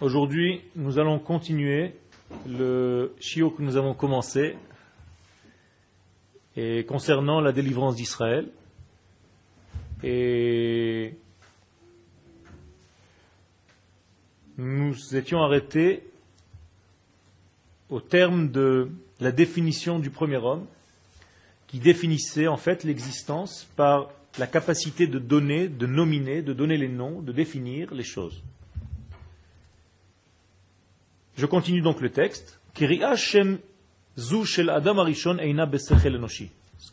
Aujourd'hui, nous allons continuer le chiot que nous avons commencé concernant la délivrance d'Israël. Et nous étions arrêtés au terme de la définition du premier homme, qui définissait en fait l'existence par la capacité de donner, de nominer, de donner les noms, de définir les choses. Je continue donc le texte. Ce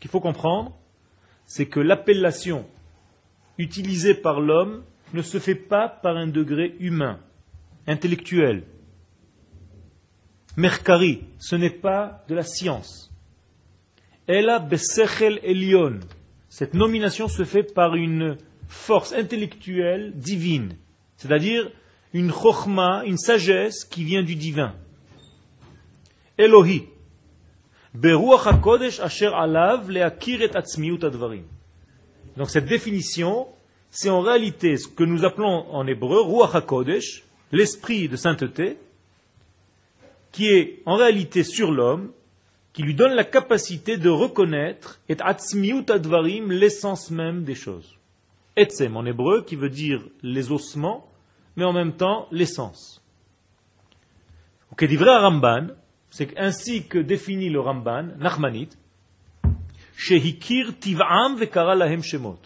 qu'il faut comprendre, c'est que l'appellation utilisée par l'homme ne se fait pas par un degré humain, intellectuel. Merkari, ce n'est pas de la science. Ella besechel elion. Cette nomination se fait par une force intellectuelle divine, c'est-à-dire une chokhma, une sagesse qui vient du divin. Elohi. Beruach HaKodesh asher alav leakir et atzmiut advarim. Donc cette définition, c'est en réalité ce que nous appelons en hébreu Ruach HaKodesh, l'esprit de sainteté, qui est en réalité sur l'homme, qui lui donne la capacité de reconnaître et atzmiut advarim, l'essence même des choses. Etzem en hébreu, qui veut dire les ossements, mais en même temps l'essence. Ramban, c'est ainsi que définit le Ramban, Nachmanit, Shehikir tiv'am vekara lahem shemot.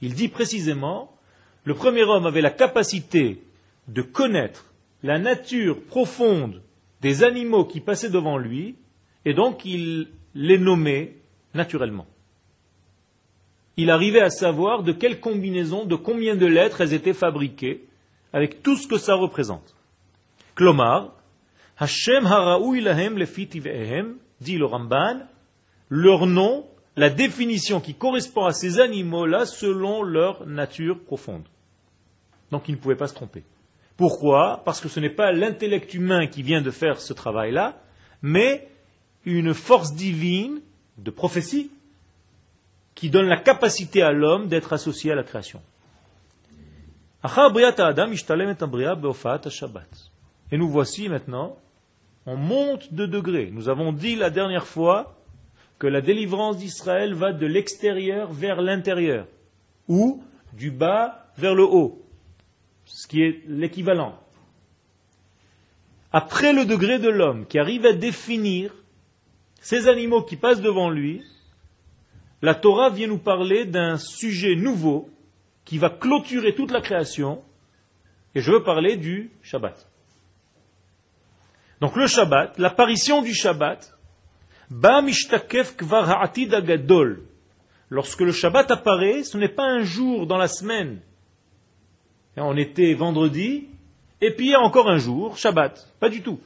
Il dit précisément, le premier homme avait la capacité de connaître la nature profonde des animaux qui passaient devant lui, et donc il les nommait naturellement. Il arrivait à savoir de quelle combinaison, de combien de lettres elles étaient fabriquées, avec tout ce que ça représente. Klomar, Hashem haraoui lahem dit le Ramban, leur nom, la définition qui correspond à ces animaux-là selon leur nature profonde. Donc il ne pouvait pas se tromper. Pourquoi? Parce que ce n'est pas l'intellect humain qui vient de faire ce travail-là, mais une force divine de prophétie qui donne la capacité à l'homme d'être associé à la création. Et nous voici maintenant, on monte de degrés. Nous avons dit la dernière fois que la délivrance d'Israël va de l'extérieur vers l'intérieur, ou du bas vers le haut, ce qui est l'équivalent. Après le degré de l'homme qui arrive à définir ces animaux qui passent devant lui, la Torah vient nous parler d'un sujet nouveau qui va clôturer toute la création, et je veux parler du Shabbat. Donc le Shabbat, l'apparition du Shabbat. Lorsque le Shabbat apparaît, ce n'est pas un jour dans la semaine. On était vendredi, et puis il y a encore un jour, Shabbat. Pas du tout.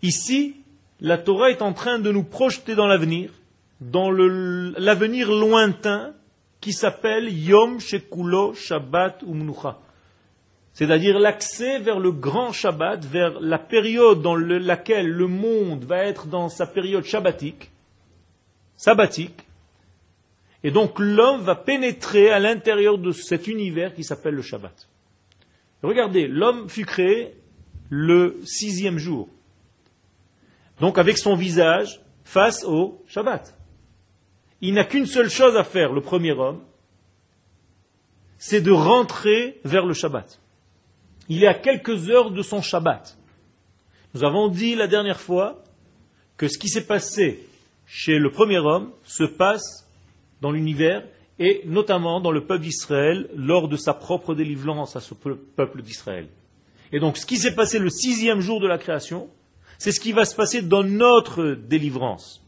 Ici, la Torah est en train de nous projeter dans l'avenir, dans l'avenir lointain, qui s'appelle Yom Shekulo Shabbat Umnucha. C'est-à-dire l'accès vers le grand Shabbat, vers la période dans laquelle le monde va être dans sa période shabbatique, sabbatique, et donc l'homme va pénétrer à l'intérieur de cet univers qui s'appelle le Shabbat. Regardez, l'homme fut créé le sixième jour. Donc avec son visage face au Shabbat il n'a qu'une seule chose à faire, le premier homme, c'est de rentrer vers le Shabbat. Il est à quelques heures de son Shabbat. Nous avons dit la dernière fois que ce qui s'est passé chez le premier homme se passe dans l'univers et notamment dans le peuple d'Israël lors de sa propre délivrance à ce peuple d'Israël. Et donc ce qui s'est passé le sixième jour de la création, c'est ce qui va se passer dans notre délivrance.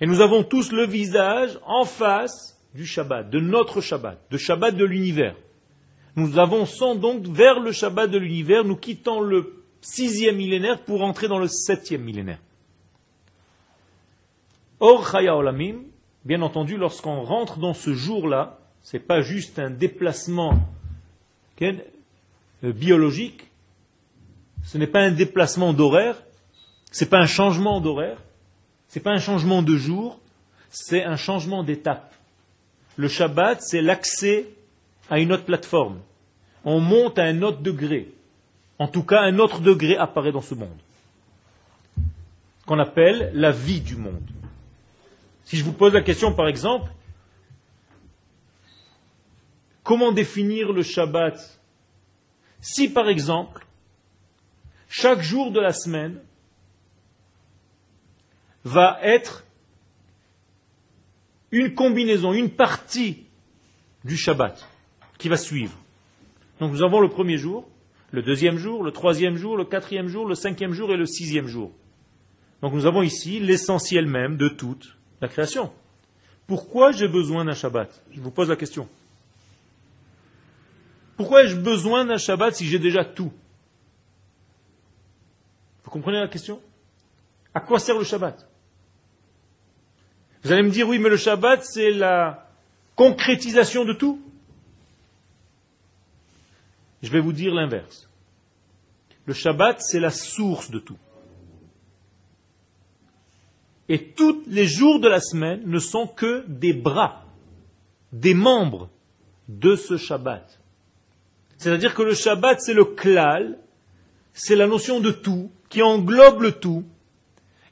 Et nous avons tous le visage en face du Shabbat, de notre Shabbat, de Shabbat de l'univers. Nous avançons donc vers le Shabbat de l'univers, nous quittons le sixième millénaire pour entrer dans le septième millénaire. Or, Chaya Olamim, bien entendu, lorsqu'on rentre dans ce jour-là, ce n'est pas juste un déplacement euh, biologique, ce n'est pas un déplacement d'horaire, ce n'est pas un changement d'horaire, ce n'est pas un changement de jour, c'est un changement d'étape. Le Shabbat, c'est l'accès à une autre plateforme. On monte à un autre degré. En tout cas, un autre degré apparaît dans ce monde, qu'on appelle la vie du monde. Si je vous pose la question, par exemple, comment définir le Shabbat? Si, par exemple, chaque jour de la semaine va être une combinaison, une partie du Shabbat qui va suivre. Donc nous avons le premier jour, le deuxième jour, le troisième jour, le quatrième jour, le cinquième jour et le sixième jour. Donc nous avons ici l'essentiel même de toute la création. Pourquoi j'ai besoin d'un Shabbat? Je vous pose la question. Pourquoi ai-je besoin d'un Shabbat si j'ai déjà tout? Vous comprenez la question? À quoi sert le Shabbat? Vous allez me dire, oui, mais le Shabbat, c'est la concrétisation de tout. Je vais vous dire l'inverse. Le Shabbat, c'est la source de tout. Et tous les jours de la semaine ne sont que des bras, des membres de ce Shabbat. C'est-à-dire que le Shabbat, c'est le klal, c'est la notion de tout, qui englobe le tout,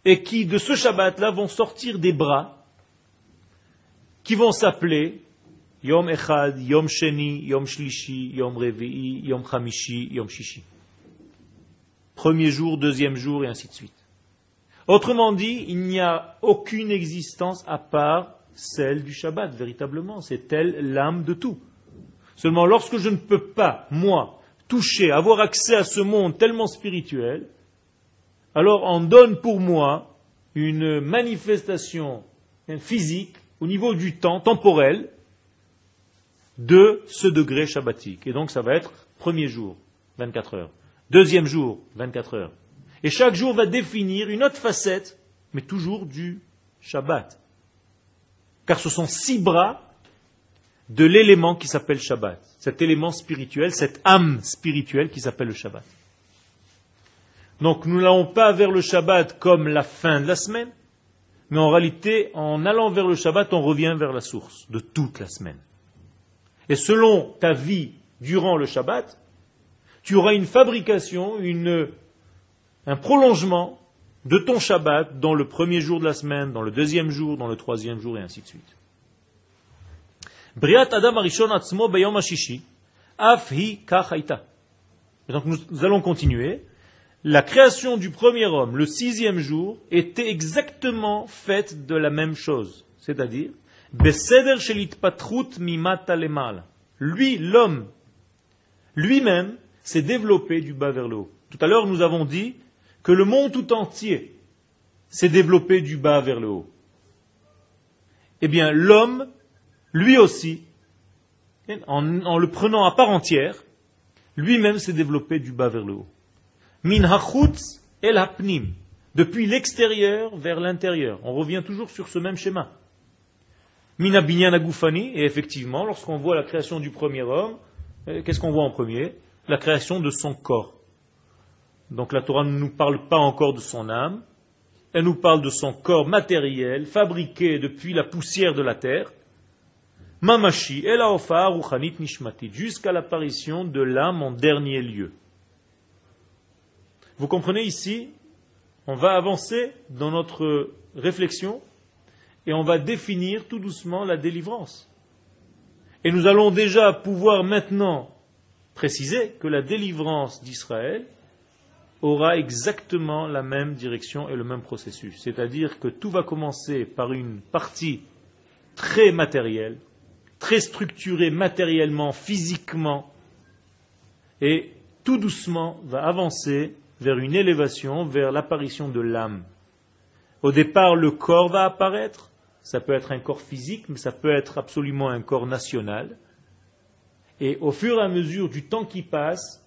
et qui, de ce Shabbat-là, vont sortir des bras, qui vont s'appeler Yom Echad, Yom Sheni, Yom Shlishi, Yom Revi'i, Yom Chamishi, Yom Shishi. Premier jour, deuxième jour, et ainsi de suite. Autrement dit, il n'y a aucune existence à part celle du Shabbat, véritablement. C'est elle l'âme de tout. Seulement, lorsque je ne peux pas, moi, toucher, avoir accès à ce monde tellement spirituel, alors on donne pour moi une manifestation physique au niveau du temps temporel de ce degré shabbatique. Et donc ça va être premier jour, 24 heures. Deuxième jour, 24 heures. Et chaque jour va définir une autre facette, mais toujours du Shabbat. Car ce sont six bras de l'élément qui s'appelle Shabbat. Cet élément spirituel, cette âme spirituelle qui s'appelle le Shabbat. Donc nous n'allons pas vers le Shabbat comme la fin de la semaine, mais en réalité, en allant vers le Shabbat, on revient vers la source de toute la semaine. Et selon ta vie durant le Shabbat, tu auras une fabrication, une, un prolongement de ton Shabbat dans le premier jour de la semaine, dans le deuxième jour, dans le troisième jour, et ainsi de suite. Briat Adam Arishon Atzmo Bayom Ashishi, Af Donc nous allons continuer. La création du premier homme, le sixième jour, était exactement faite de la même chose. C'est-à-dire, lui, l'homme, lui-même, s'est développé du bas vers le haut. Tout à l'heure, nous avons dit que le monde tout entier s'est développé du bas vers le haut. Eh bien, l'homme, lui aussi, en, le prenant à part entière, lui-même s'est développé du bas vers le haut. Min hachutz el hapnim, depuis l'extérieur vers l'intérieur. On revient toujours sur ce même schéma. Mina Agufani, et effectivement, lorsqu'on voit la création du premier homme, euh, qu'est-ce qu'on voit en premier? La création de son corps. Donc la Torah ne nous parle pas encore de son âme, elle nous parle de son corps matériel, fabriqué depuis la poussière de la terre, Mamashi, Ruchanit Nishmati, jusqu'à l'apparition de l'âme en dernier lieu. Vous comprenez ici, on va avancer dans notre réflexion et on va définir tout doucement la délivrance. Et nous allons déjà pouvoir maintenant préciser que la délivrance d'Israël aura exactement la même direction et le même processus. C'est-à-dire que tout va commencer par une partie très matérielle, très structurée matériellement, physiquement, et tout doucement va avancer vers une élévation, vers l'apparition de l'âme. Au départ, le corps va apparaître, ça peut être un corps physique, mais ça peut être absolument un corps national. Et au fur et à mesure du temps qui passe,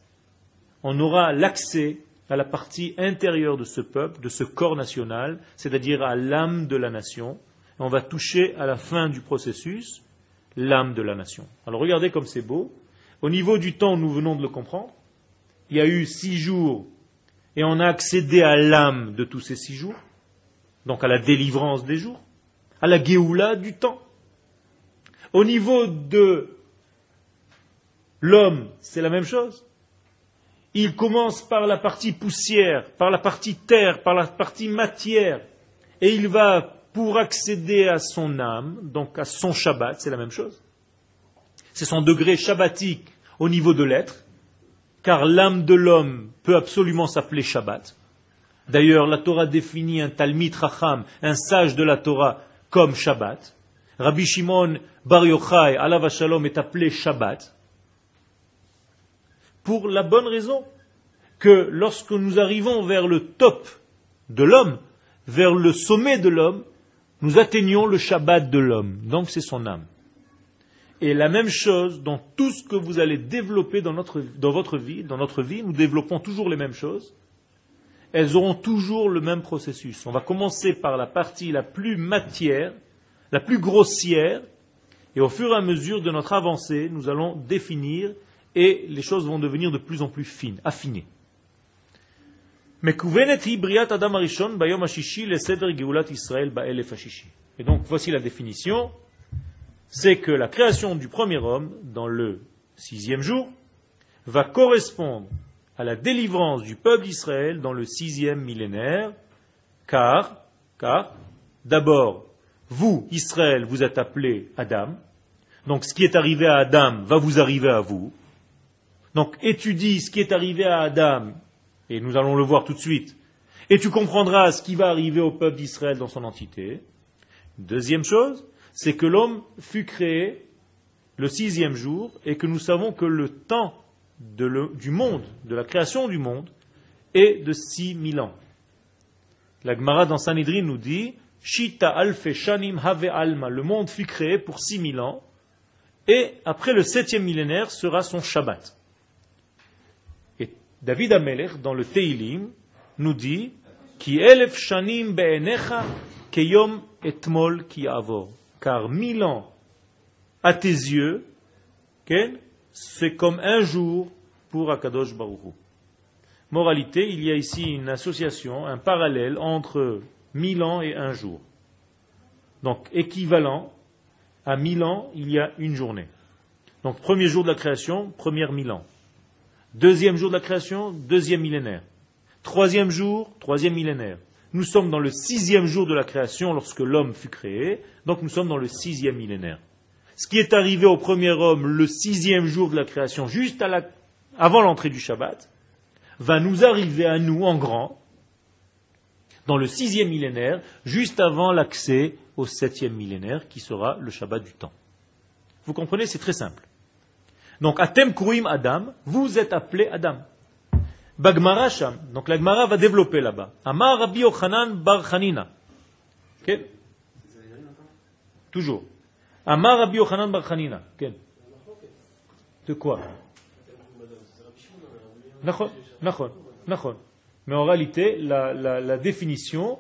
on aura l'accès à la partie intérieure de ce peuple, de ce corps national, c'est-à-dire à, l'âme de la nation. Et on va toucher à la fin du processus l'âme de la nation. Alors regardez comme c'est beau. Au niveau du temps, nous venons de le comprendre. Il y a eu six jours et on a accédé à l'âme de tous ces six jours, donc à la délivrance des jours à la Géoula du temps. Au niveau de l'homme, c'est la même chose. il commence par la partie poussière, par la partie terre, par la partie matière, et il va pour accéder à son âme, donc à son Shabbat, c'est la même chose. C'est son degré shabbatique au niveau de l'être, car l'âme de l'homme peut absolument s'appeler Shabbat. D'ailleurs, la Torah définit un Talmid Racham, un sage de la Torah, comme Shabbat. Rabbi Shimon Bar Yochai, alav Shalom, est appelé Shabbat. Pour la bonne raison que lorsque nous arrivons vers le top de l'homme, vers le sommet de l'homme, nous atteignons le Shabbat de l'homme. Donc c'est son âme. Et la même chose dans tout ce que vous allez développer dans, notre, dans votre vie, dans notre vie, nous développons toujours les mêmes choses. Elles auront toujours le même processus. On va commencer par la partie la plus matière, la plus grossière, et au fur et à mesure de notre avancée, nous allons définir et les choses vont devenir de plus en plus fines, affinées. Et donc voici la définition c'est que la création du premier homme dans le sixième jour va correspondre à la délivrance du peuple d'Israël dans le sixième millénaire, car, car, d'abord, vous, Israël, vous êtes appelé Adam, donc ce qui est arrivé à Adam va vous arriver à vous. Donc étudie ce qui est arrivé à Adam, et nous allons le voir tout de suite, et tu comprendras ce qui va arriver au peuple d'Israël dans son entité. Deuxième chose, c'est que l'homme fut créé le sixième jour et que nous savons que le temps du monde, de la création du monde, est de six mille ans. La Gemara dans Sanhedrin nous dit Shita alfe shanim have alma. Le monde fut créé pour six mille ans et après le septième millénaire sera son Shabbat. Et David Ameler, dans le Teilim, nous dit Ki elef shanim be'enecha keyom etmol ki avor car mille ans à tes yeux, c'est comme un jour pour Akadosh Baruch Moralité, il y a ici une association, un parallèle entre mille ans et un jour. Donc équivalent à mille ans, il y a une journée. Donc premier jour de la création, première mille ans. Deuxième jour de la création, deuxième millénaire. Troisième jour, troisième millénaire. Nous sommes dans le sixième jour de la création lorsque l'homme fut créé, donc nous sommes dans le sixième millénaire. Ce qui est arrivé au premier homme le sixième jour de la création, juste avant l'entrée du Shabbat, va nous arriver à nous en grand dans le sixième millénaire, juste avant l'accès au septième millénaire qui sera le Shabbat du temps. Vous comprenez, c'est très simple. Donc, Atem Kruim Adam, vous êtes appelé Adam. Bagmara Donc la Gmara va développer là-bas. Amar Rabbi Yochanan Bar Chanina. Toujours. Amar Rabbi Yochanan Bar Chanina. De quoi? Mais en réalité, la définition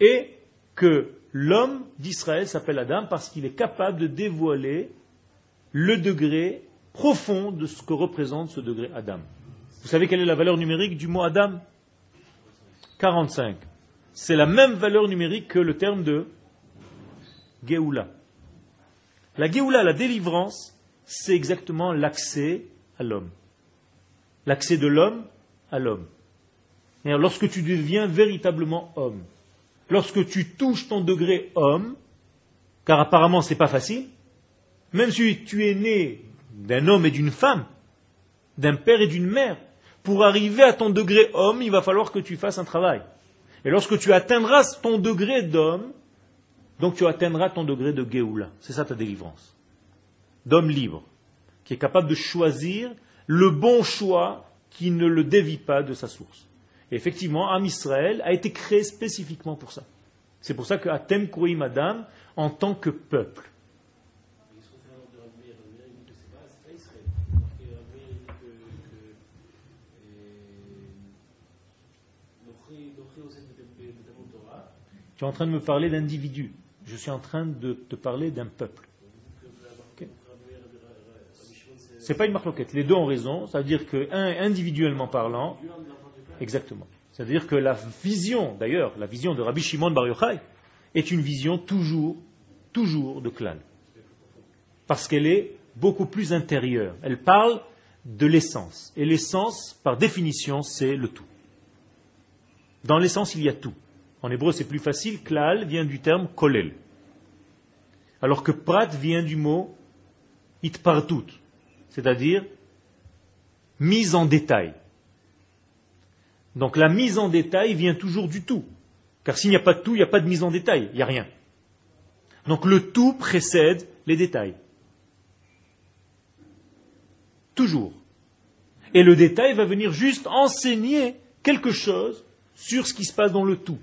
est que l'homme d'Israël s'appelle Adam parce qu'il est capable de dévoiler le degré profond de ce que représente ce degré Adam. Vous savez quelle est la valeur numérique du mot Adam? 45. C'est la même valeur numérique que le terme de Géoula. La Géoula, la délivrance, c'est exactement l'accès à l'homme. L'accès de l'homme à l'homme. Lorsque tu deviens véritablement homme, lorsque tu touches ton degré homme, car apparemment ce n'est pas facile, même si tu es né d'un homme et d'une femme, d'un père et d'une mère, pour arriver à ton degré homme, il va falloir que tu fasses un travail. Et lorsque tu atteindras ton degré d'homme, donc tu atteindras ton degré de Géoula. C'est ça ta délivrance. D'homme libre, qui est capable de choisir le bon choix qui ne le dévie pas de sa source. Et effectivement, Am Israël a été créé spécifiquement pour ça. C'est pour ça que Atem Adam, en tant que peuple, Tu es en train de me parler d'individu. Je suis en train de te parler d'un peuple. Ce n'est pas une marloquette. Les deux ont raison. Ça veut dire que, un, individuellement parlant, exactement. C'est-à-dire que la vision, d'ailleurs, la vision de Rabbi Shimon Bar Yochai, est une vision toujours, toujours de clan. Parce qu'elle est beaucoup plus intérieure. Elle parle de l'essence. Et l'essence, par définition, c'est le tout. Dans l'essence, il y a tout. En hébreu, c'est plus facile. Klal vient du terme kolel. Alors que prat vient du mot itpartut, c'est-à-dire mise en détail. Donc la mise en détail vient toujours du tout. Car s'il n'y a pas de tout, il n'y a pas de mise en détail, il n'y a rien. Donc le tout précède les détails. Toujours. Et le détail va venir juste enseigner quelque chose sur ce qui se passe dans le tout.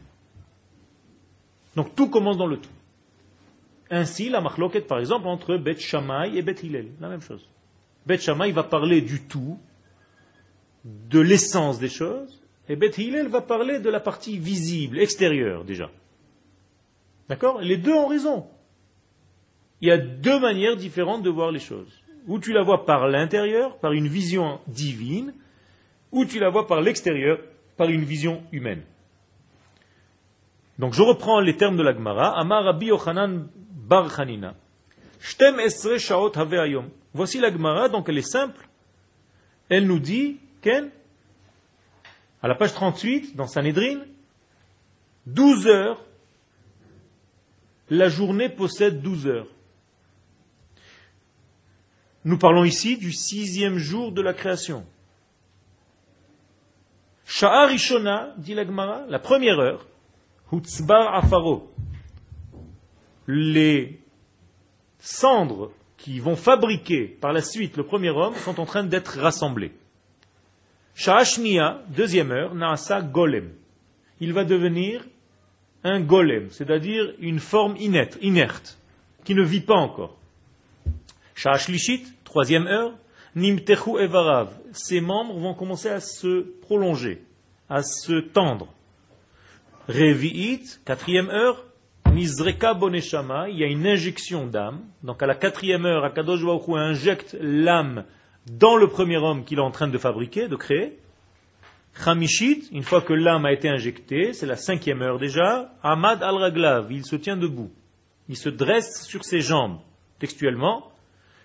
Donc tout commence dans le tout. Ainsi, la machloket, par exemple, entre Bet Shammai et Bet Hillel, la même chose. Bet Shammai va parler du tout, de l'essence des choses, et Bet Hillel va parler de la partie visible, extérieure déjà. D'accord? Les deux ont raison. Il y a deux manières différentes de voir les choses. Ou tu la vois par l'intérieur, par une vision divine, ou tu la vois par l'extérieur, par une vision humaine. Donc je reprends les termes de la Gemara. Amar Rabbi Yochanan Bar Chanina. Shtem Voici donc elle est simple. Elle nous dit, Ken, à la page 38, dans Sanhedrin, 12 heures, la journée possède 12 heures. Nous parlons ici du sixième jour de la création. Sha'arishona, dit la Gemara, la première heure, Hutzbar Afaro. Les cendres qui vont fabriquer par la suite le premier homme sont en train d'être rassemblées. Sha'ashnia, deuxième heure, Naasa Golem. Il va devenir un golem, c'est-à-dire une forme inerte, inerte, qui ne vit pas encore. Sha'ashlishit, troisième heure, Nimtechu Evarav. Ses membres vont commencer à se prolonger, à se tendre. Revi'it, quatrième heure, Mizreka Boneshama, il y a une injection d'âme. Donc à la quatrième heure, Akadosh Baruch injecte l'âme dans le premier homme qu'il est en train de fabriquer, de créer. Chamishit, une fois que l'âme a été injectée, c'est la cinquième heure déjà, Ahmad al-Raglav, il se tient debout. Il se dresse sur ses jambes. Textuellement,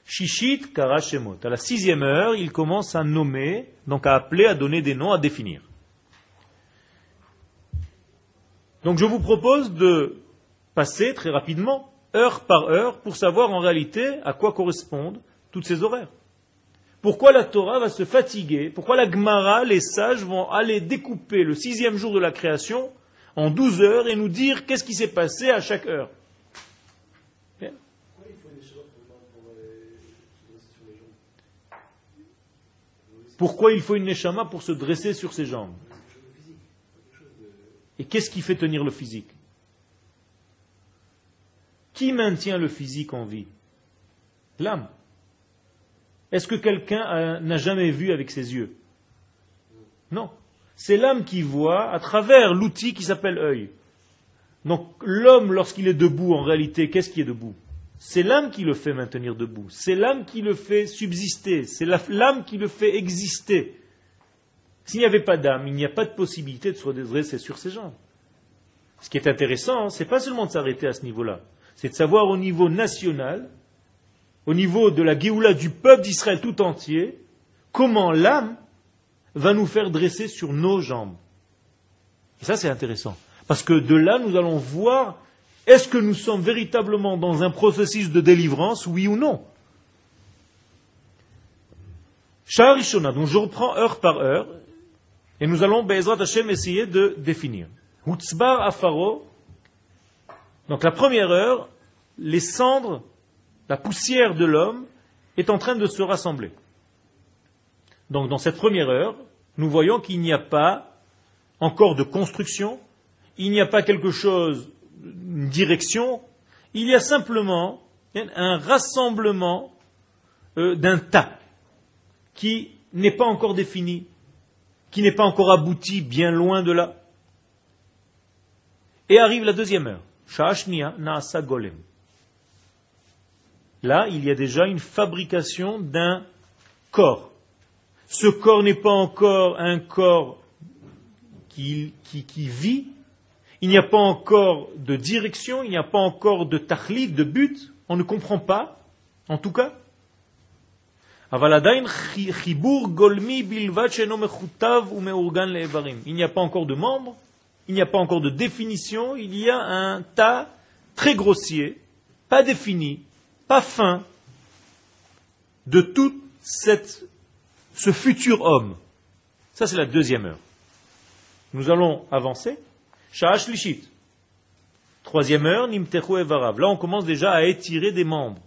Shishit Karashemot. À la sixième heure, il commence à nommer, donc à appeler, à donner des noms, à définir. Donc je vous propose de passer très rapidement, heure par heure, pour savoir en réalité à quoi correspondent toutes ces horaires. Pourquoi la Torah va se fatiguer? Pourquoi la Gemara, les sages, vont aller découper le sixième jour de la création en douze heures et nous dire qu'est-ce qui s'est passé à chaque heure? Pourquoi il faut une neshama pour se dresser sur ses jambes? Et qu'est-ce qui fait tenir le physique Qui maintient le physique en vie L'âme. Est-ce que quelqu'un n'a jamais vu avec ses yeux Non. C'est l'âme qui voit à travers l'outil qui s'appelle œil. Donc l'homme, lorsqu'il est debout, en réalité, qu'est-ce qui est debout c'est l'âme qui le fait maintenir debout, c'est l'âme qui le fait subsister, c'est l'âme qui le fait exister. S'il n'y avait pas d'âme, il n'y a pas de possibilité de se redresser sur ses jambes. Ce qui est intéressant, ce n'est pas seulement de s'arrêter à ce niveau-là, c'est de savoir au niveau national, au niveau de la Géoula du peuple d'Israël tout entier, comment l'âme va nous faire dresser sur nos jambes. Et ça, c'est intéressant. Parce que de là, nous allons voir est-ce que nous sommes véritablement dans un processus de délivrance, oui ou non? Sha'arishona, donc je reprends heure par heure, et nous allons, Bezrat Hashem, essayer de définir. Hutzbar Afaro, donc la première heure, les cendres, la poussière de l'homme est en train de se rassembler. Donc dans cette première heure, nous voyons qu'il n'y a pas encore de construction, il n'y a pas quelque chose une direction, il y a simplement un rassemblement euh, d'un tas qui n'est pas encore défini, qui n'est pas encore abouti, bien loin de là. Et arrive la deuxième heure. Naasa Golem. Là, il y a déjà une fabrication d'un corps. Ce corps n'est pas encore un corps qui, vit, il n'y a pas encore de direction, il n'y a pas encore de tachlit, de but, on ne comprend pas, en tout cas. Il n'y a pas encore de membres, il n'y a pas encore de définition, il y a un tas très grossier, pas défini, pas fin, de tout ce futur homme. Ça, c'est la deuxième heure. Nous allons avancer. Sha'ash Lishit. Troisième heure, Nimtechu Evarav. Là, on commence déjà à étirer des membres.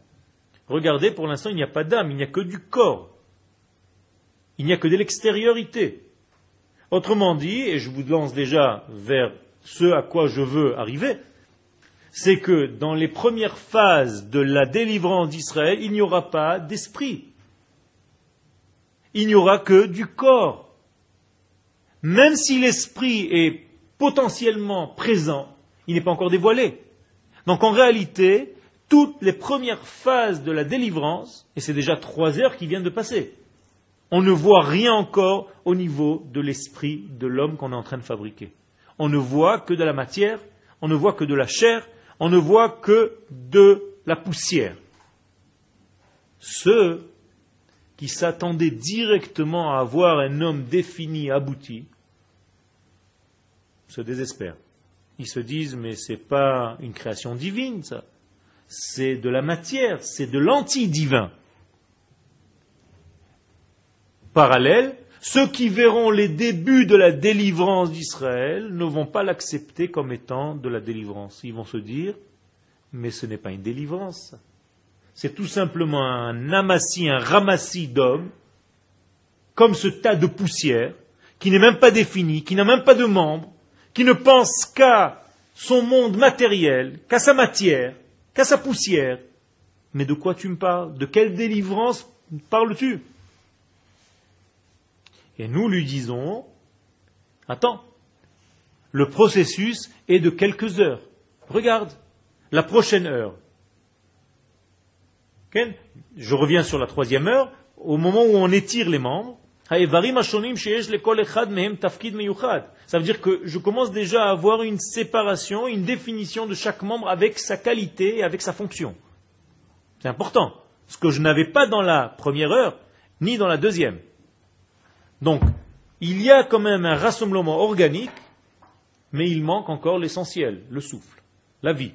Regardez, pour l'instant, il n'y a pas d'âme, il n'y a que du corps. Il n'y a que de l'extériorité. Autrement dit, et je vous lance déjà vers ce à quoi je veux arriver, c'est que dans les premières phases de la délivrance d'Israël, il n'y aura pas d'esprit. Il n'y aura que du corps. Même si l'esprit est potentiellement présent, il n'est pas encore dévoilé. Donc en réalité, toutes les premières phases de la délivrance, et c'est déjà trois heures qui viennent de passer, on ne voit rien encore au niveau de l'esprit de l'homme qu'on est en train de fabriquer. On ne voit que de la matière, on ne voit que de la chair, on ne voit que de la poussière. Ceux qui s'attendaient directement à avoir un homme défini, abouti, se désespèrent. Ils se disent, mais ce n'est pas une création divine, ça. C'est de la matière, c'est de l'anti-divin. Parallèle, ceux qui verront les débuts de la délivrance d'Israël ne vont pas l'accepter comme étant de la délivrance. Ils vont se dire, mais ce n'est pas une délivrance. C'est tout simplement un amassis, un ramassis d'hommes, comme ce tas de poussière, qui n'est même pas défini, qui n'a même pas de membres, qui ne pense qu'à son monde matériel, qu'à sa matière, qu'à sa poussière. Mais de quoi tu me parles? De quelle délivrance parles-tu? Et nous lui disons, attends, le processus est de quelques heures. Regarde, la prochaine heure. Je reviens sur la troisième heure, au moment où on étire les membres. Ça veut dire que je commence déjà à avoir une séparation, une définition de chaque membre avec sa qualité et avec sa fonction. C'est important. Ce que je n'avais pas dans la première heure, ni dans la deuxième. Donc, il y a quand même un rassemblement organique, mais il manque encore l'essentiel, le souffle, la vie.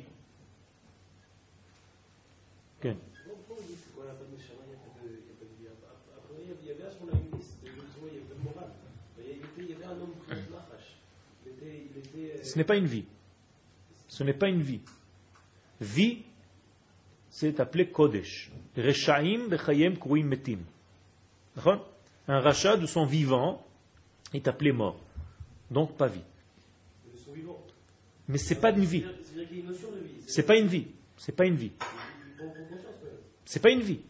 Ce n'est pas une vie. Ce n'est pas une vie. Vie, c'est appelé Kodesh. Reshaim bechayem kruim metim un rachat de son vivant est appelé mort. Donc pas vie. Mais c'est pas une vie. C'est pas une vie. C'est pas une vie. C'est pas une vie.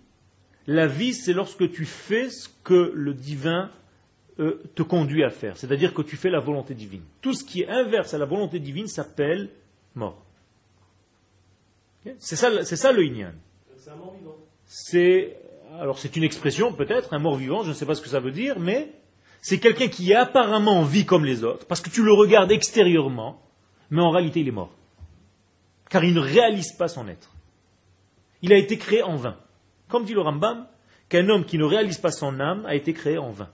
La vie, c'est lorsque tu fais ce que le divin euh, te conduit à faire. C'est-à-dire que tu fais la volonté divine. Tout ce qui est inverse à la volonté divine s'appelle mort. C'est ça, c'est ça le Inyan. C'est alors c'est une expression peut-être, un mort-vivant, je ne sais pas ce que ça veut dire, mais c'est quelqu'un qui apparemment vit comme les autres, parce que tu le regardes extérieurement, mais en réalité il est mort. Car il ne réalise pas son être. Il a été créé en vain. Comme dit le Rambam, qu'un homme qui ne réalise pas son âme a été créé en vain.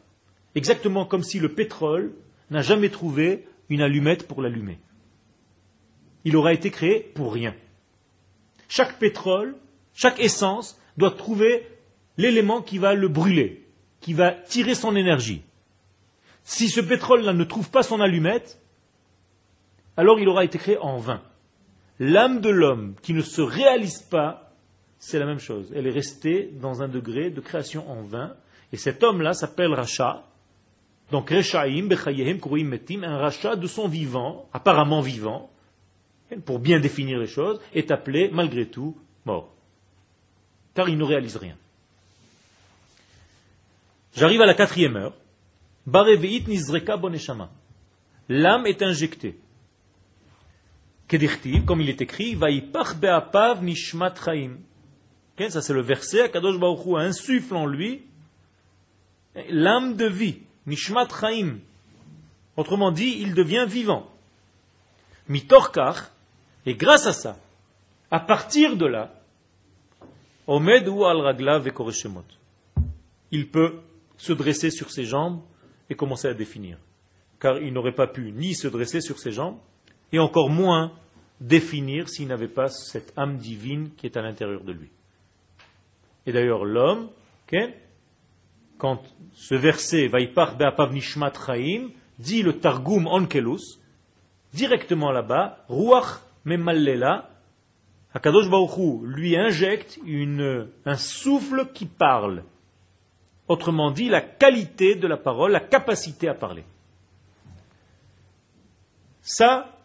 Exactement comme si le pétrole n'a jamais trouvé une allumette pour l'allumer. Il aura été créé pour rien. Chaque pétrole, chaque essence doit trouver l'élément qui va le brûler, qui va tirer son énergie. Si ce pétrole-là ne trouve pas son allumette, alors il aura été créé en vain. L'âme de l'homme qui ne se réalise pas, c'est la même chose. Elle est restée dans un degré de création en vain. Et cet homme-là s'appelle Racha. Donc Reshaim, Bechayehem, Kurim Metim, un Racha de son vivant, apparemment vivant, pour bien définir les choses, est appelé malgré tout mort. Car il ne réalise rien. J'arrive à la quatrième heure. L'âme est injectée. Comme il est écrit, nishmat Ça c'est le verset, Kadosh Baruch insuffle en lui l'âme de vie, nishmat chaim. Autrement dit, il devient vivant. Mitorkach, et grâce à ça, à partir de là, Omed ou al ragla vekoreshemot il peut se dresser sur ses jambes et commencer à définir. Car il n'aurait pas pu ni se dresser sur ses jambes, et encore moins définir s'il n'avait pas cette âme divine qui est à l'intérieur de lui. Et d'ailleurs, l'homme, quand ce verset, Vaipar Be'apav Nishmat Chaim, dit le Targum Onkelus, directement là-bas, Ruach Memallela, Akadosh Baruch lui injecte un souffle qui parle. Autrement dit, la qualité de la parole, la capacité à parler. Ça,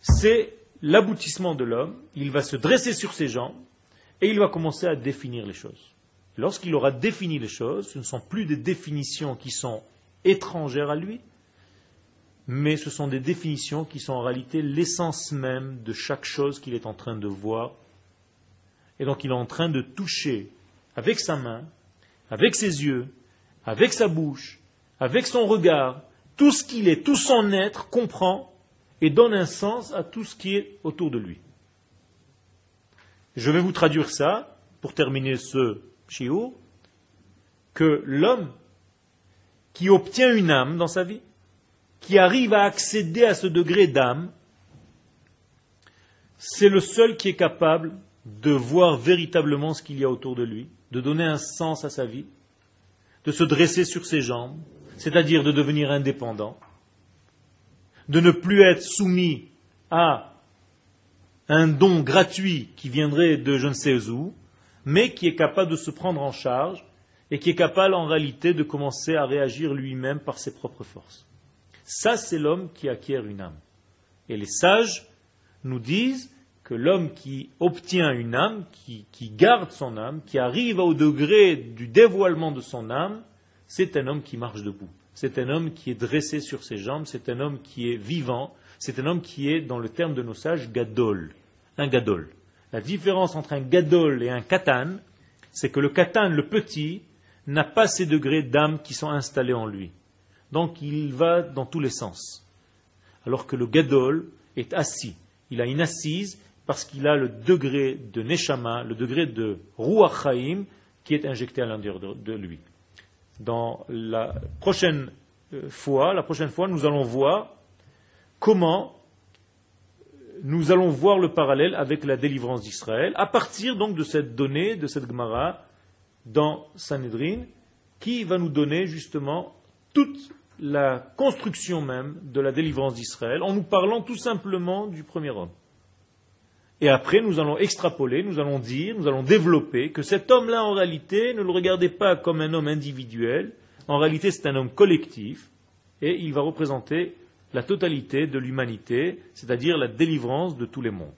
c'est l'aboutissement de l'homme. Il va se dresser sur ses jambes et il va commencer à définir les choses. Lorsqu'il aura défini les choses, ce ne sont plus des définitions qui sont étrangères à lui, mais ce sont des définitions qui sont en réalité l'essence même de chaque chose qu'il est en train de voir. Et donc il est en train de toucher avec sa main, avec ses yeux, avec sa bouche, avec son regard, tout ce qu'il est, tout son être comprend et donne un sens à tout ce qui est autour de lui. Je vais vous traduire ça pour terminer ce chiot, que l'homme qui obtient une âme dans sa vie, qui arrive à accéder à ce degré d'âme, c'est le seul qui est capable de voir véritablement ce qu'il y a autour de lui, de donner un sens à sa vie, de se dresser sur ses jambes, c'est-à-dire de devenir indépendant, de ne plus être soumis à un don gratuit qui viendrait de je ne sais où, mais qui est capable de se prendre en charge et qui est capable en réalité de commencer à réagir lui-même par ses propres forces. Ça, c'est l'homme qui acquiert une âme. Et les sages nous disent que l'homme qui obtient une âme, qui, garde son âme, qui arrive au degré du dévoilement de son âme, c'est un homme qui marche debout. C'est un homme qui est dressé sur ses jambes, c'est un homme qui est vivant, c'est un homme qui est, dans le terme de nos sages, gadol. Un gadol. La différence entre un gadol et un katan, c'est que le katan, le petit, n'a pas ces degrés d'âme qui sont installés en lui. Donc il va dans tous les sens. Alors que le gadol est assis. Il a une assise parce qu'il a le degré de neshama, le degré de ruach qui est injecté à l'intérieur de, lui. Dans la prochaine euh, fois, la prochaine fois, nous allons voir comment nous allons voir le parallèle avec la délivrance d'Israël, à partir donc de cette donnée, de cette Gemara, dans Sanhedrin, qui va nous donner justement toute la construction même de la délivrance d'Israël en nous parlant tout simplement du premier homme. Et après, nous allons extrapoler, nous allons dire, nous allons développer que cet homme-là, en réalité, ne le regardez pas comme un homme individuel, en réalité, c'est un homme collectif, et il va représenter la totalité de l'humanité, c'est-à-dire la délivrance de tous les mondes.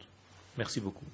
Merci beaucoup.